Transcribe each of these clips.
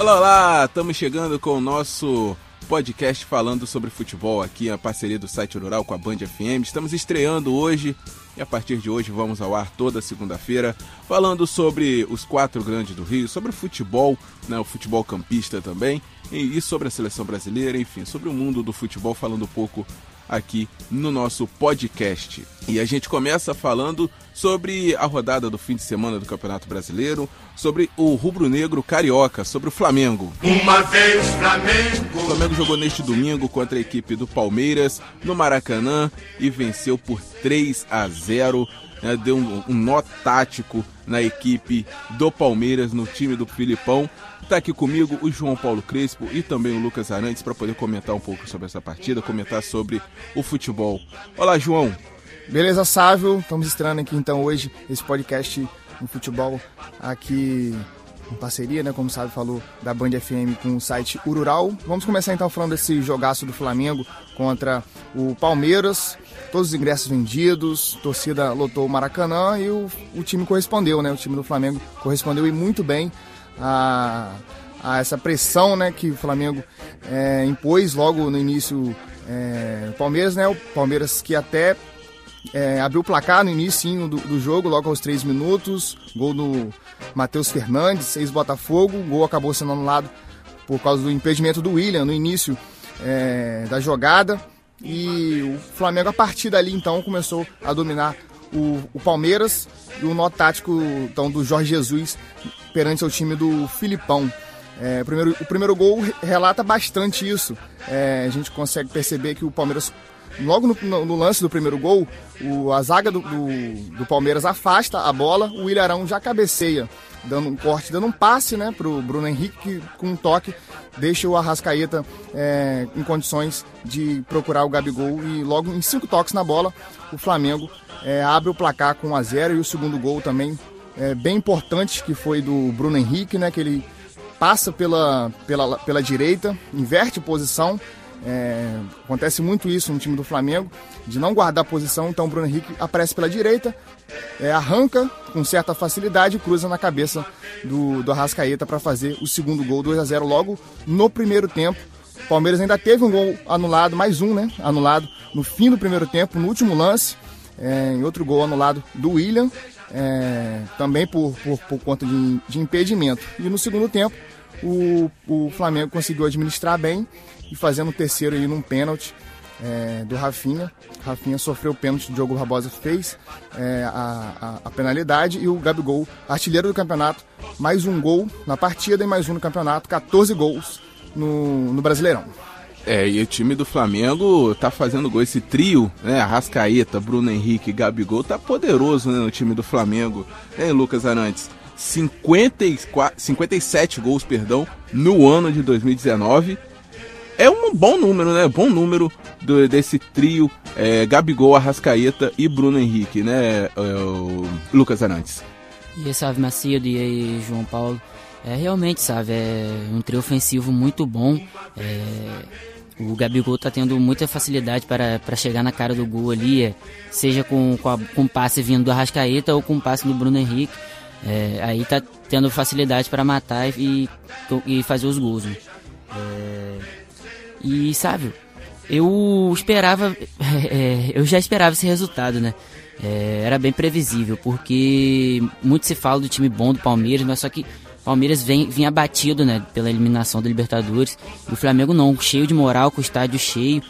Olá, olá! Estamos chegando com o nosso podcast falando sobre futebol aqui, a parceria do site Rural com a Band FM. Estamos estreando hoje e a partir de hoje vamos ao ar toda segunda-feira falando sobre os quatro grandes do Rio, sobre o futebol, né, o futebol campista também e sobre a seleção brasileira, enfim, sobre o mundo do futebol, falando um pouco aqui no nosso podcast. E a gente começa falando sobre a rodada do fim de semana do Campeonato Brasileiro, sobre o rubro-negro carioca, sobre o Flamengo. Uma vez Flamengo. O Flamengo jogou neste domingo contra a equipe do Palmeiras no Maracanã e venceu por 3 a 0. Né, deu um, um nó tático na equipe do Palmeiras, no time do Filipão. Está aqui comigo o João Paulo Crespo e também o Lucas Arantes para poder comentar um pouco sobre essa partida, comentar sobre o futebol. Olá, João. Beleza, Sávio? Estamos estreando aqui então hoje esse podcast no futebol aqui parceria, né, como o falou, da Band FM com o site Urural. Vamos começar então falando desse jogaço do Flamengo contra o Palmeiras. Todos os ingressos vendidos, torcida lotou o Maracanã e o, o time correspondeu, né? O time do Flamengo correspondeu e muito bem a, a essa pressão né, que o Flamengo é, impôs logo no início é, Palmeiras, né? O Palmeiras que até é, abriu o placar no início do, do, jogo, logo aos três minutos. Gol do Matheus Fernandes, ex-Botafogo. O gol acabou sendo anulado por causa do impedimento do William no início é, da jogada. E o Flamengo, a partir dali, então, começou a dominar o, o Palmeiras e o nó tático então, do Jorge Jesus perante o time do Filipão. É, o, primeiro, o primeiro gol relata bastante isso. É, a gente consegue perceber que o Palmeiras, logo no, no, no lance do primeiro gol, o, a zaga do, do, do, Palmeiras afasta a bola, o Ilharão já cabeceia, dando um corte, dando um passe né, para o Bruno Henrique, que com um toque deixa o Arrascaeta é, em condições de procurar o Gabigol e logo em cinco toques na bola, o Flamengo é, abre o placar com 1 a 0 e o segundo gol também é, bem importante que foi do Bruno Henrique, né? Que ele passa pela, pela, pela direita, inverte posição. É, acontece muito isso no time do Flamengo, de não guardar posição. Então o Bruno Henrique aparece pela direita, é, arranca com certa facilidade e cruza na cabeça do, do Arrascaeta para fazer o segundo gol, 2 a 0 logo no primeiro tempo. O Palmeiras ainda teve um gol anulado, mais um, né? Anulado no fim do primeiro tempo, no último lance. É, em outro gol anulado do William é, também por, por, por conta de, de, impedimento. E no segundo tempo, o, o Flamengo conseguiu administrar bem e fazendo o terceiro aí num pênalti é, do Rafinha. Rafinha sofreu o pênalti, o Diogo Rabosa fez é, a, a, a, penalidade e o Gabigol, artilheiro do campeonato, mais um gol na partida e mais um no campeonato, 14 gols no, no Brasileirão. É, e o time do Flamengo tá fazendo gol. Esse trio, né? Arrascaeta, Bruno Henrique Gabigol, tá poderoso né, no time do Flamengo. Hein, Lucas Arantes? 54, 57 gols, perdão, no ano de 2019. É um bom número, né? Bom número do, desse trio é, Gabigol, Arrascaeta e Bruno Henrique, né, é, Lucas Arantes? E Salve Macedo e aí, João Paulo. É realmente, sabe, é um trio ofensivo muito bom. É, o Gabigol tá tendo muita facilidade para, para chegar na cara do gol ali, é, seja com, com, a, com passe vindo do Arrascaeta ou com passe do Bruno Henrique. É, aí tá tendo facilidade para matar e, e fazer os gols. Né? É, e sabe, eu esperava, é, eu já esperava esse resultado, né? É, era bem previsível, porque muito se fala do time bom do Palmeiras, mas só que Palmeiras vem, vinha abatido né, pela eliminação da Libertadores. E o Flamengo não, cheio de moral, com o estádio cheio.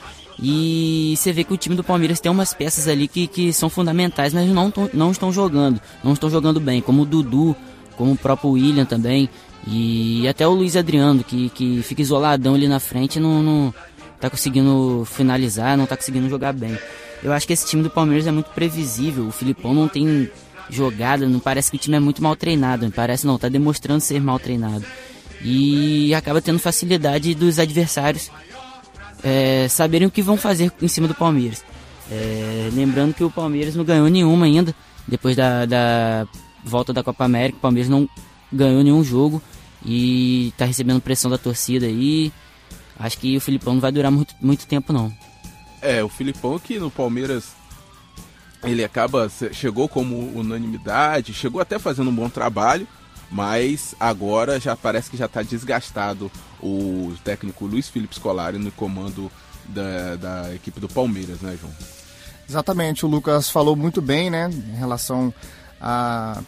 E você vê que o time do Palmeiras tem umas peças ali que, que são fundamentais, mas não, não estão jogando. Não estão jogando bem, como o Dudu, como o próprio William também. E até o Luiz Adriano, que, que fica isoladão ali na frente não, não tá conseguindo finalizar, não tá conseguindo jogar bem. Eu acho que esse time do Palmeiras é muito previsível. O Filipão não tem jogada, não parece que o time é muito mal treinado, não parece não, tá demonstrando ser mal treinado. E acaba tendo facilidade dos adversários é, saberem o que vão fazer em cima do Palmeiras. É, lembrando que o Palmeiras não ganhou nenhuma ainda, depois da, da volta da Copa América, o Palmeiras não ganhou nenhum jogo e tá recebendo pressão da torcida aí. Acho que o Filipão não vai durar muito, muito tempo não. É, o Filipão que no Palmeiras ele acaba chegou como unanimidade, chegou até fazendo um bom trabalho, mas agora já parece que já está desgastado o técnico Luiz Felipe Scolari no comando da, da equipe do Palmeiras, né, João? Exatamente, o Lucas falou muito bem, né, em relação à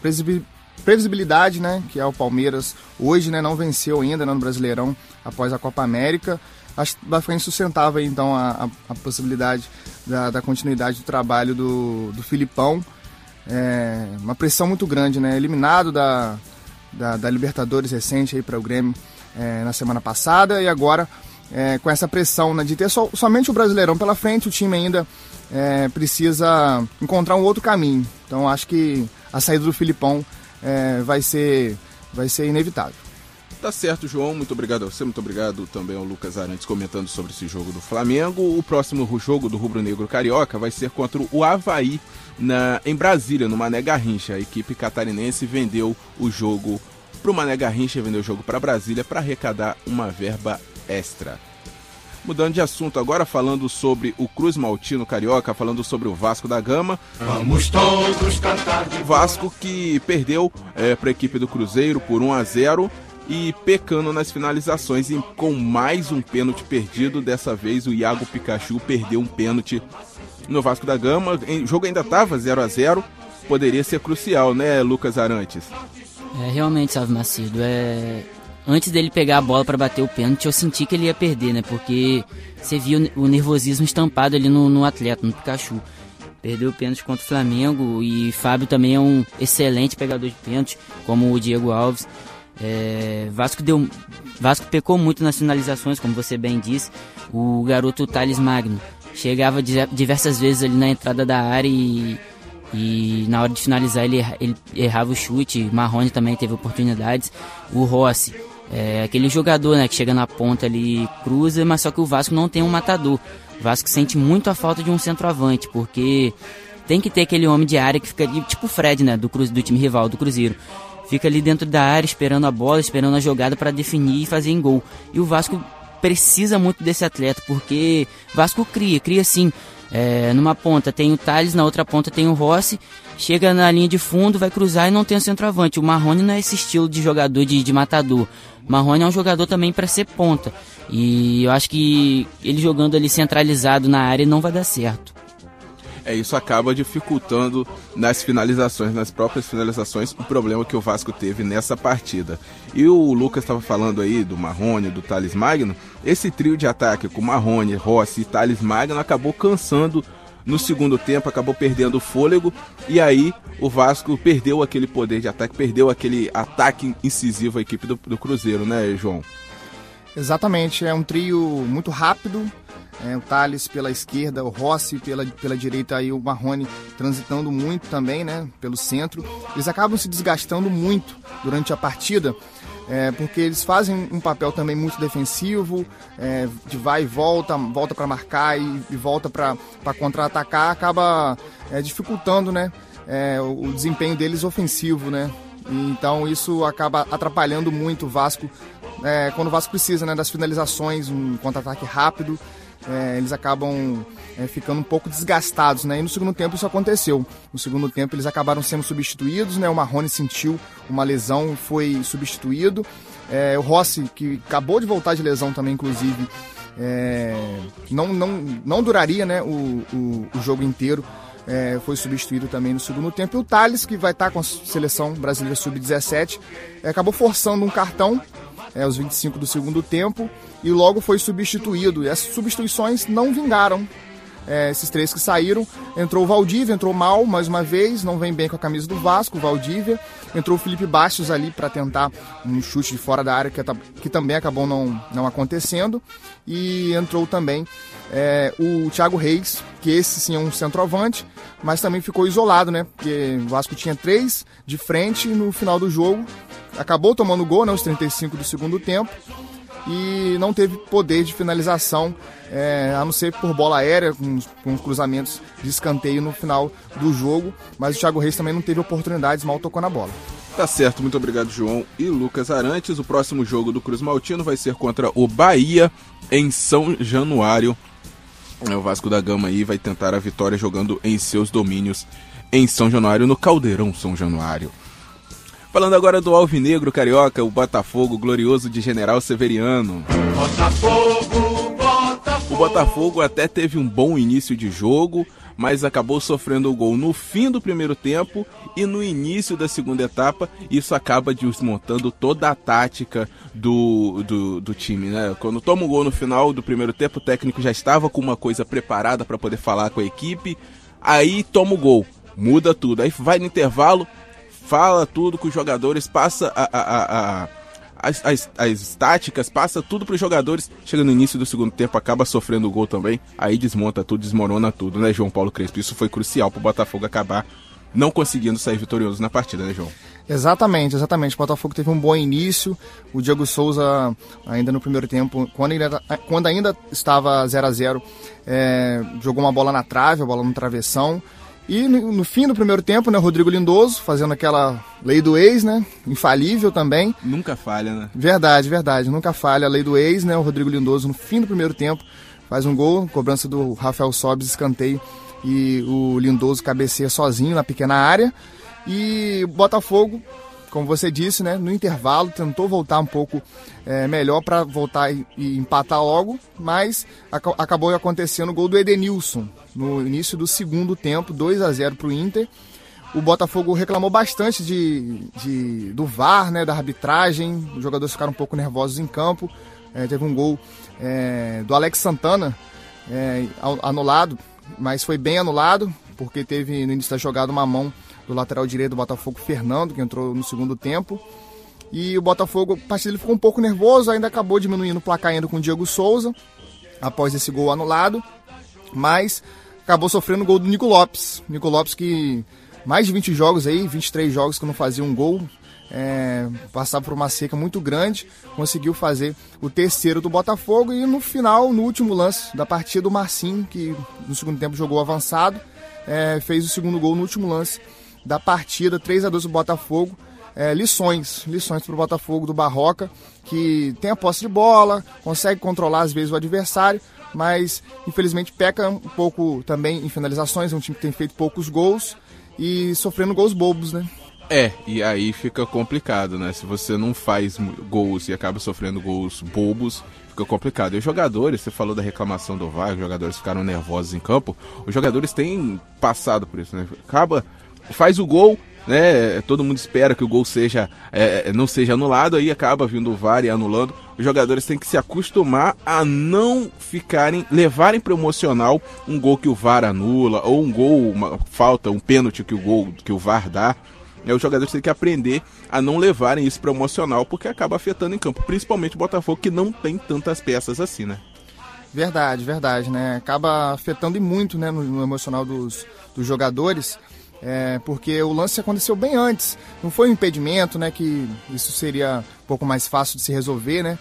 previsibilidade, né, que é o Palmeiras. Hoje, né, não venceu ainda né, no Brasileirão após a Copa América. Acho que sustentava então a, a, a possibilidade da, da, continuidade do trabalho do, do Filipão. É, uma pressão muito grande, né? Eliminado da, da, da Libertadores recente aí para o Grêmio é, na semana passada e agora é, com essa pressão né, de ter so, somente o Brasileirão pela frente, o time ainda é, precisa encontrar um outro caminho. Então acho que a saída do Filipão é, vai, ser, vai ser inevitável. Tá certo, João. Muito obrigado a você. Muito obrigado também ao Lucas Arantes comentando sobre esse jogo do Flamengo. O próximo jogo do Rubro Negro Carioca vai ser contra o Havaí na, em Brasília, no Mané Garrincha. A equipe catarinense vendeu o jogo para o Mané Garrincha, vendeu o jogo para Brasília para arrecadar uma verba extra. Mudando de assunto agora, falando sobre o Cruz Maltino Carioca, falando sobre o Vasco da Gama. Vamos todos cantar de Vasco que perdeu é, para a equipe do Cruzeiro por 1 a 0 e pecando nas finalizações e com mais um pênalti perdido. Dessa vez o Iago Pikachu perdeu um pênalti no Vasco da Gama. O jogo ainda estava 0 a 0 Poderia ser crucial, né, Lucas Arantes? É, realmente, Salve Macedo. É, antes dele pegar a bola para bater o pênalti, eu senti que ele ia perder, né? Porque você viu o nervosismo estampado ali no, no atleta, no Pikachu. Perdeu o pênalti contra o Flamengo e Fábio também é um excelente pegador de pênalti, como o Diego Alves. É, Vasco deu, Vasco pecou muito nas finalizações, como você bem disse. O garoto Thales Magno chegava diversas vezes ali na entrada da área e, e na hora de finalizar ele, ele errava o chute. Marrone também teve oportunidades. O Rossi é aquele jogador né, que chega na ponta ali cruza, mas só que o Vasco não tem um matador. O Vasco sente muito a falta de um centroavante, porque tem que ter aquele homem de área que fica ali, tipo o Fred, né, do, do time rival, do Cruzeiro. Fica ali dentro da área esperando a bola, esperando a jogada para definir e fazer em gol. E o Vasco precisa muito desse atleta, porque Vasco cria, cria sim. É, numa ponta tem o Thales, na outra ponta tem o Rossi. Chega na linha de fundo, vai cruzar e não tem o centroavante. O Marrone não é esse estilo de jogador de, de matador. Marrone é um jogador também para ser ponta. E eu acho que ele jogando ali centralizado na área não vai dar certo. É, isso acaba dificultando nas finalizações, nas próprias finalizações, o problema que o Vasco teve nessa partida. E o Lucas estava falando aí do Marrone, do Thales Magno. Esse trio de ataque com Marrone, Rossi e Thales Magno acabou cansando no segundo tempo, acabou perdendo o fôlego e aí o Vasco perdeu aquele poder de ataque, perdeu aquele ataque incisivo à equipe do, do Cruzeiro, né, João? Exatamente, é um trio muito rápido. É, o Thales pela esquerda, o Rossi pela, pela direita e o Marrone transitando muito também, né, pelo centro. Eles acabam se desgastando muito durante a partida é, porque eles fazem um papel também muito defensivo, é, de vai e volta, volta para marcar e, e volta para contra-atacar, acaba é, dificultando né, é, o, o, desempenho deles ofensivo. Né? Então isso acaba atrapalhando muito o Vasco é, quando o Vasco precisa né, das finalizações, um contra-ataque rápido é, eles acabam é, ficando um pouco desgastados, né? E no segundo tempo isso aconteceu. No segundo tempo eles acabaram sendo substituídos, né? O Marrone sentiu uma lesão, foi substituído. É, o Rossi, que acabou de voltar de lesão também, inclusive, é, não, não, não duraria né, o, o, o jogo inteiro. É, foi substituído também no segundo tempo. E o Thales, que vai estar com a seleção brasileira sub-17, é, acabou forçando um cartão é, aos 25 do segundo tempo e logo foi substituído. E essas substituições não vingaram. É, esses três que saíram, entrou o Valdívia, entrou mal mais uma vez, não vem bem com a camisa do Vasco, o Valdívia. Entrou o Felipe Bastos ali para tentar um chute de fora da área que, que também acabou não, não acontecendo. E entrou também é, o Thiago Reis, que esse sim é um centroavante, mas também ficou isolado, né? Porque o Vasco tinha três de frente no final do jogo acabou tomando gol, né, os 35 do segundo tempo, e não teve poder de finalização, é, a não ser por bola aérea, com, com cruzamentos de escanteio no final do jogo, mas o Thiago Reis também não teve oportunidades, mal tocou na bola. Tá certo, muito obrigado, João e Lucas Arantes. O próximo jogo do Cruz Maltino vai ser contra o Bahia em São Januário. O Vasco da Gama aí vai tentar a vitória jogando em seus domínios em São Januário, no Caldeirão São Januário. Falando agora do Alvinegro Carioca, o Botafogo glorioso de General Severiano. Botafogo, Botafogo. O Botafogo até teve um bom início de jogo, mas acabou sofrendo o gol no fim do primeiro tempo e no início da segunda etapa. Isso acaba desmontando toda a tática do, do, do time. Né? Quando toma o gol no final do primeiro tempo, o técnico já estava com uma coisa preparada para poder falar com a equipe. Aí toma o gol, muda tudo. Aí vai no intervalo, fala tudo com os jogadores, passa a, a, a, as, as, as táticas, passa tudo para os jogadores. Chega no início do segundo tempo, acaba sofrendo o gol também. Aí desmonta tudo, desmorona tudo, né, João Paulo Crespo? Isso foi crucial para o Botafogo acabar não conseguindo sair vitorioso na partida, né, João? Exatamente, exatamente. O Botafogo teve um bom início. O Diego Souza, ainda no primeiro tempo, quando ainda, quando ainda estava 0 a 0 é, jogou uma bola na trave, a bola no travessão. E no, no, fim do primeiro tempo, né, Rodrigo Lindoso fazendo aquela lei do ex, né? Infalível também. Nunca falha, né? Verdade, verdade. Nunca falha a lei do ex, né? O Rodrigo Lindoso no fim do primeiro tempo faz um gol, cobrança do Rafael Sobes, escanteio e o Lindoso cabeceia sozinho na pequena área. E Botafogo, como você disse, né, no intervalo tentou voltar um pouco é, melhor para voltar e, e, empatar logo, mas ac acabou acontecendo o gol do Edenilson no início do segundo tempo, 2 a 0 para o Inter. O Botafogo reclamou bastante de, de, do VAR, né, da arbitragem, os jogadores ficaram um pouco nervosos em campo. É, teve um gol é, do Alex Santana é, anulado, mas foi bem anulado, porque teve no início da jogada uma mão do lateral direito do Botafogo, Fernando, que entrou no segundo tempo. E o Botafogo, a partir dele ficou um pouco nervoso, ainda acabou diminuindo o placar ainda com o Diego Souza, após esse gol anulado, mas acabou sofrendo o gol do Nico Lopes. Nico Lopes que mais de 20 jogos aí, 23 jogos que não fazia um gol, é, passava por uma seca muito grande, conseguiu fazer o terceiro do Botafogo e no final, no último lance da partida, o Marcinho, que no segundo tempo jogou avançado, é, fez o segundo gol no último lance da partida, 3 a 2 do Botafogo. É, lições, lições para o Botafogo do Barroca, que tem a posse de bola, consegue controlar às vezes o adversário, mas infelizmente peca um pouco também em finalizações, é um time que tem feito poucos gols e sofrendo gols bobos, né? É, e aí fica complicado, né? Se você não faz gols e acaba sofrendo gols bobos, fica complicado. E os jogadores, você falou da reclamação do VAR, os jogadores ficaram nervosos em campo, os jogadores têm passado por isso, né? Acaba, faz o gol, né? Todo mundo espera que o gol seja é, não seja anulado, aí acaba vindo o VAR e anulando. Os jogadores têm que se acostumar a não ficarem, levarem para emocional um gol que o VAR anula, ou um gol, uma falta, um pênalti que o gol que o VAR dá. É, os jogadores têm que aprender a não levarem isso para emocional, porque acaba afetando em campo, principalmente o Botafogo, que não tem tantas peças assim, né? Verdade, verdade, né? Acaba afetando e muito né, no, no emocional dos, dos jogadores, é, porque o lance aconteceu bem antes. Não foi um impedimento, né? Que isso seria um pouco mais fácil de se resolver, né?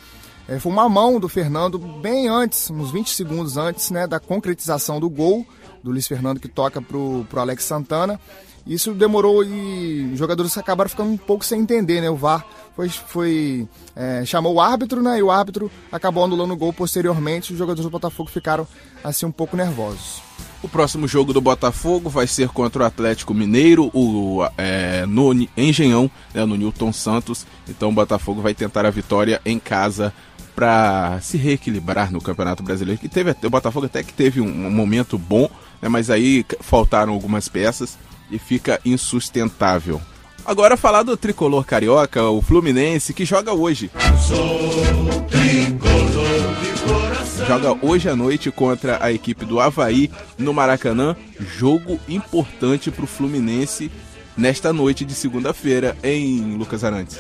É, foi uma mão do Fernando bem antes, uns 20 segundos antes, né? Da concretização do gol do Luiz Fernando que toca pro, pro Alex Santana. Isso demorou e os jogadores acabaram ficando um pouco sem entender, né? O VAR foi, foi é, chamou o árbitro, né? E o árbitro acabou anulando o gol posteriormente. Os jogadores do Botafogo ficaram assim um pouco nervosos. O próximo jogo do Botafogo vai ser contra o Atlético Mineiro, o, é, no Engenhão, né, no Newton Santos. Então o Botafogo vai tentar a vitória em casa para se reequilibrar no Campeonato Brasileiro. Que teve, o Botafogo até que teve um, momento bom, né, mas aí faltaram algumas peças e fica insustentável. Agora falar do tricolor carioca, o Fluminense, que joga hoje. Joga hoje à noite contra a equipe do Havaí no Maracanã. Jogo importante para o Fluminense nesta noite de segunda-feira em Lucas Arantes.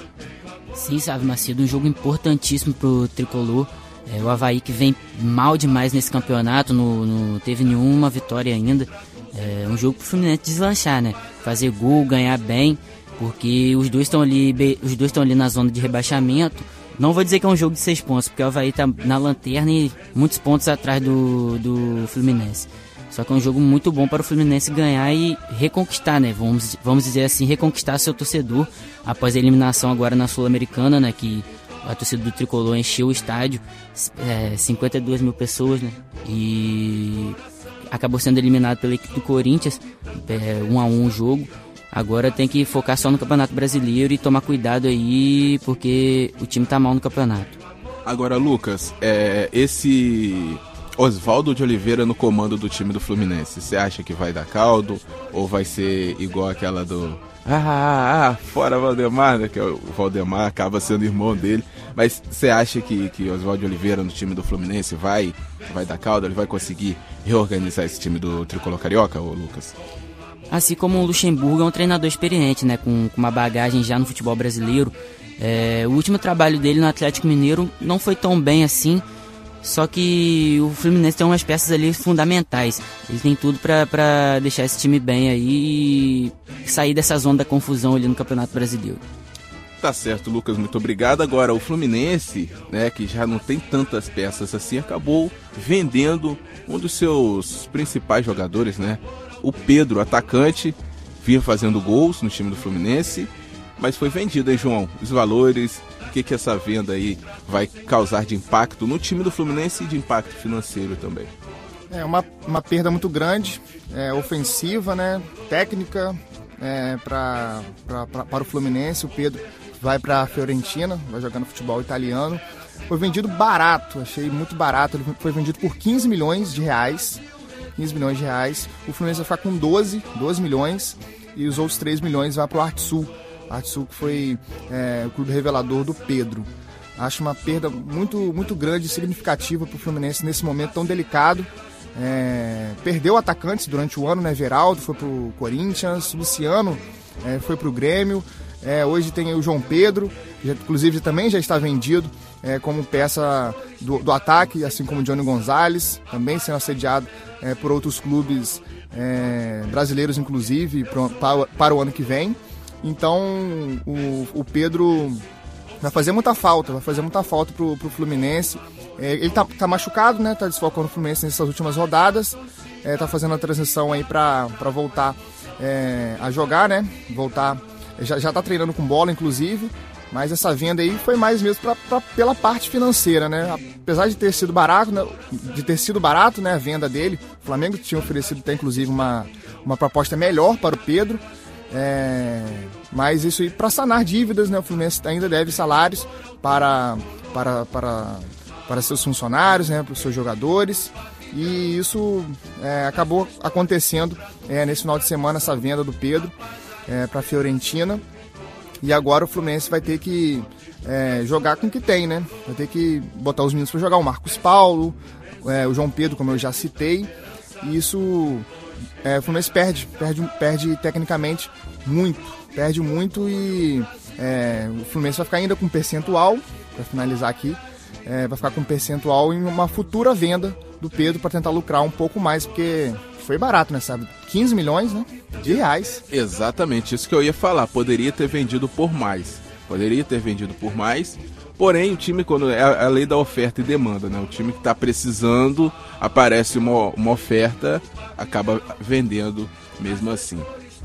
Sim, sabe, Macedo, um jogo importantíssimo para o tricolor. É, o Havaí que vem mal demais nesse campeonato, não teve nenhuma vitória ainda. É um jogo pro Fluminense deslanchar, né? Fazer gol, ganhar bem, porque os dois estão ali, os dois estão ali na zona de rebaixamento. Não vou dizer que é um jogo de seis pontos, porque o Havaí tá na lanterna e muitos pontos atrás do, do Fluminense. Só que é um jogo muito bom para o Fluminense ganhar e reconquistar, né? Vamos, vamos dizer assim, reconquistar seu torcedor após a eliminação agora na Sul-Americana, né? Que a torcida do Tricolor encheu o estádio, é, 52 mil pessoas, né? E acabou sendo eliminado pela equipe do Corinthians, é, um a um o jogo. Agora tem que focar só no Campeonato Brasileiro e tomar cuidado aí, porque o time tá mal no campeonato. Agora, Lucas, é, esse Oswaldo de Oliveira no comando do time do Fluminense, você acha que vai dar caldo ou vai ser igual aquela do ah, ah, ah, fora Valdemar, né? Que é o Valdemar acaba sendo irmão dele. Mas você acha que, que Oswaldo Oliveira no time do Fluminense vai, vai dar caldo? Ele vai conseguir reorganizar esse time do Tricolor Carioca, ô Lucas? Assim como o Luxemburgo é um treinador experiente, né? Com, com uma bagagem já no futebol brasileiro. É, o último trabalho dele no Atlético Mineiro não foi tão bem assim. Só que o Fluminense tem umas peças ali fundamentais. Ele tem tudo para deixar esse time bem aí e sair dessa zona da confusão ali no Campeonato Brasileiro. Tá certo, Lucas, muito obrigado. Agora, o Fluminense, né, que já não tem tantas peças assim, acabou vendendo um dos seus principais jogadores, né? O Pedro, atacante, vinha fazendo gols no time do Fluminense, mas foi vendido, hein, João? Os valores, o que, que essa venda aí vai causar de impacto no time do Fluminense e de impacto financeiro também? É uma, uma perda muito grande, é, ofensiva, né? Técnica é, pra, pra, pra, para o Fluminense. O Pedro vai para a Fiorentina, vai jogar no futebol italiano. Foi vendido barato, achei muito barato. Ele foi vendido por 15 milhões de reais. 15 milhões de reais. O Fluminense vai ficar com 12, 12 milhões. E os outros 3 milhões vai para o Arte Sul. Arte Sul que foi é, o clube revelador do Pedro. Acho uma perda muito, muito grande e significativa para o Fluminense nesse momento tão delicado. É, perdeu atacantes durante o ano, né? Veraldo foi para o Corinthians, Luciano é, foi para o Grêmio. É, hoje tem o João Pedro, já, inclusive também já está vendido é, como peça do, do, ataque, assim como Johnny Gonzalez, também sendo assediado é, por outros clubes é, brasileiros, inclusive, para, para, o ano que vem. Então o, o, Pedro vai fazer muita falta, vai fazer muita falta para o Fluminense. É, ele tá, tá, machucado, né? Tá desfocando o Fluminense nessas últimas rodadas. É, tá fazendo a transição aí para voltar a jogar, né? Voltar já, já tá treinando com bola, inclusive. Mas essa venda aí foi mais mesmo pra, pra, pela parte financeira, né? Apesar de ter sido barato, né? de ter sido barato, né, a venda dele, o Flamengo tinha oferecido até inclusive uma, uma proposta melhor para o Pedro. É, mas isso aí para sanar dívidas, né? O Fluminense ainda deve salários para, para, para, para seus funcionários, né? Para os seus jogadores. E isso é, acabou acontecendo é, nesse final de semana, essa venda do Pedro é, para a Fiorentina. E agora o Fluminense vai ter que é, jogar com o que tem, né? Vai ter que botar os meninos para jogar. O Marcos Paulo, é, o João Pedro, como eu já citei. E isso é, o Fluminense perde, perde, perde tecnicamente muito. Perde muito e é, o Fluminense vai ficar ainda com percentual, para finalizar aqui, é, vai ficar com percentual em uma futura venda do Pedro para tentar lucrar um pouco mais, porque foi barato, né, sabe? 15 milhões, né? De reais. Exatamente, isso que eu ia falar. Poderia ter vendido por mais. Poderia ter vendido por mais. Porém, o time, quando é a lei da oferta e demanda, né? O time que está precisando, aparece uma, uma oferta, acaba vendendo mesmo assim.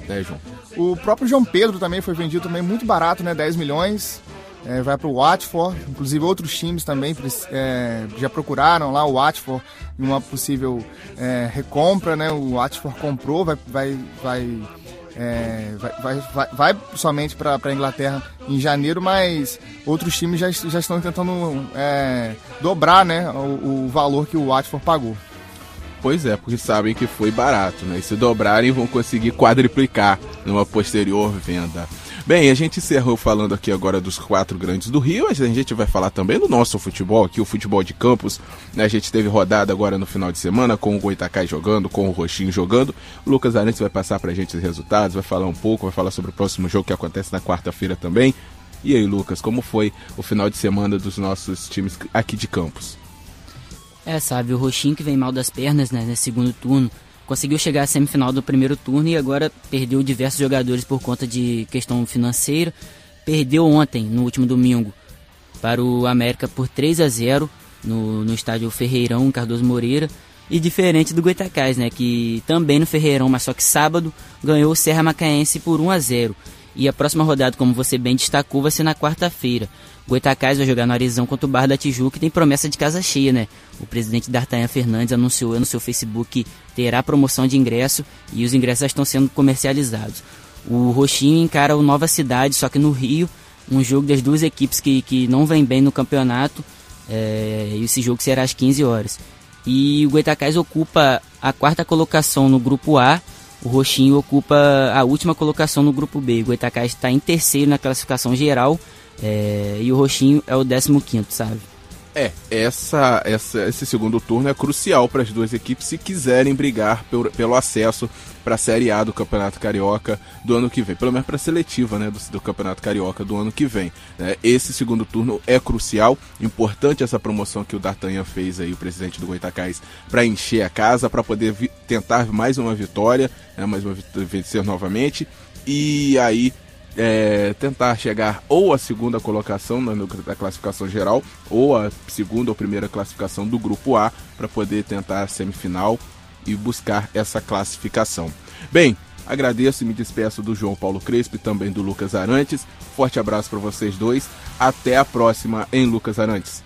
Né, João? O próprio João Pedro também foi vendido também muito barato, né? 10 milhões é, vai para o Watford, inclusive outros times também é, já procuraram lá o Watford em uma possível é, recompra, né? O Watford comprou, vai, vai, vai, é, vai, vai, vai, somente para a Inglaterra em janeiro, mas outros times já, já estão tentando é, dobrar né, o, o valor que o Watford pagou. Pois é, porque sabem que foi barato, né? E se dobrarem vão conseguir quadriplicar numa posterior venda. Bem, a gente encerrou falando aqui agora dos quatro grandes do Rio, a gente vai falar também do nosso futebol aqui, o futebol de campos. Né? A gente teve rodada agora no final de semana com o Goitacai jogando, com o Roxinho jogando. O Lucas Arantes vai passar pra gente os resultados, vai falar um pouco, vai falar sobre o próximo jogo que acontece na quarta-feira também. E aí, Lucas, como foi o final de semana dos nossos times aqui de campos? É, sabe, o Roxinho que vem mal das pernas, né, nesse segundo turno, conseguiu chegar à semifinal do primeiro turno e agora perdeu diversos jogadores por conta de questão financeira. Perdeu ontem, no último domingo, para o América por 3 a 0 no, no estádio Ferreirão, Cardoso Moreira. E diferente do Goitacás, né, que também no Ferreirão, mas só que sábado, ganhou o Serra Macaense por 1 a 0 e a próxima rodada, como você bem destacou, vai ser na quarta-feira. Goitacás vai jogar no Arizão contra o Bar da Tijuca e tem promessa de casa cheia, né? O presidente D'Artagnan Fernandes anunciou no seu Facebook que terá promoção de ingresso e os ingressos já estão sendo comercializados. O Roxinho encara o Nova Cidade, só que no Rio, um jogo das duas equipes que, que não vem bem no campeonato. É, esse jogo será às 15 horas. E o Goitacás ocupa a quarta colocação no grupo A, o Roxinho ocupa a última colocação no grupo B. O Goitacás está em terceiro na classificação geral é, e o Roxinho é o 15 quinto, sabe? É, essa, essa, esse segundo turno é crucial para as duas equipes se quiserem brigar pelo, pelo acesso para a Série A do Campeonato Carioca do ano que vem, pelo menos para a seletiva né, do, do, Campeonato Carioca do ano que vem. Né? Esse segundo turno é crucial, importante essa promoção que o D'Artagnan fez aí, o presidente do Goitacás, para encher a casa, para poder tentar mais uma vitória, né, mais uma vencer novamente, e aí é, tentar chegar ou à segunda colocação na, na, classificação geral, ou a segunda ou primeira classificação do grupo A, para poder tentar a semifinal e buscar essa classificação. Bem, agradeço e me despeço do João Paulo Crespo e também do Lucas Arantes. Forte abraço para vocês dois. Até a próxima em Lucas Arantes.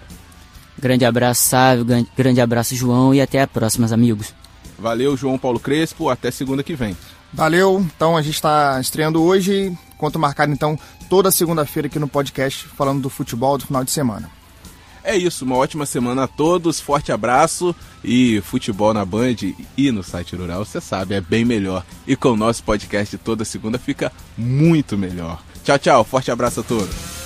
Grande abraço, Sávio. Grande abraço, João. E até a próxima, amigos. Valeu, João Paulo Crespo. Até segunda que vem. Valeu. Então a gente está estreando hoje. Quanto marcado, então, toda segunda-feira aqui no podcast, falando do futebol do final de semana. É isso, uma ótima semana a todos, forte abraço e futebol na Band e no site rural, você sabe, é bem melhor. E com o nosso podcast toda segunda fica muito melhor. Tchau, tchau, forte abraço a todos.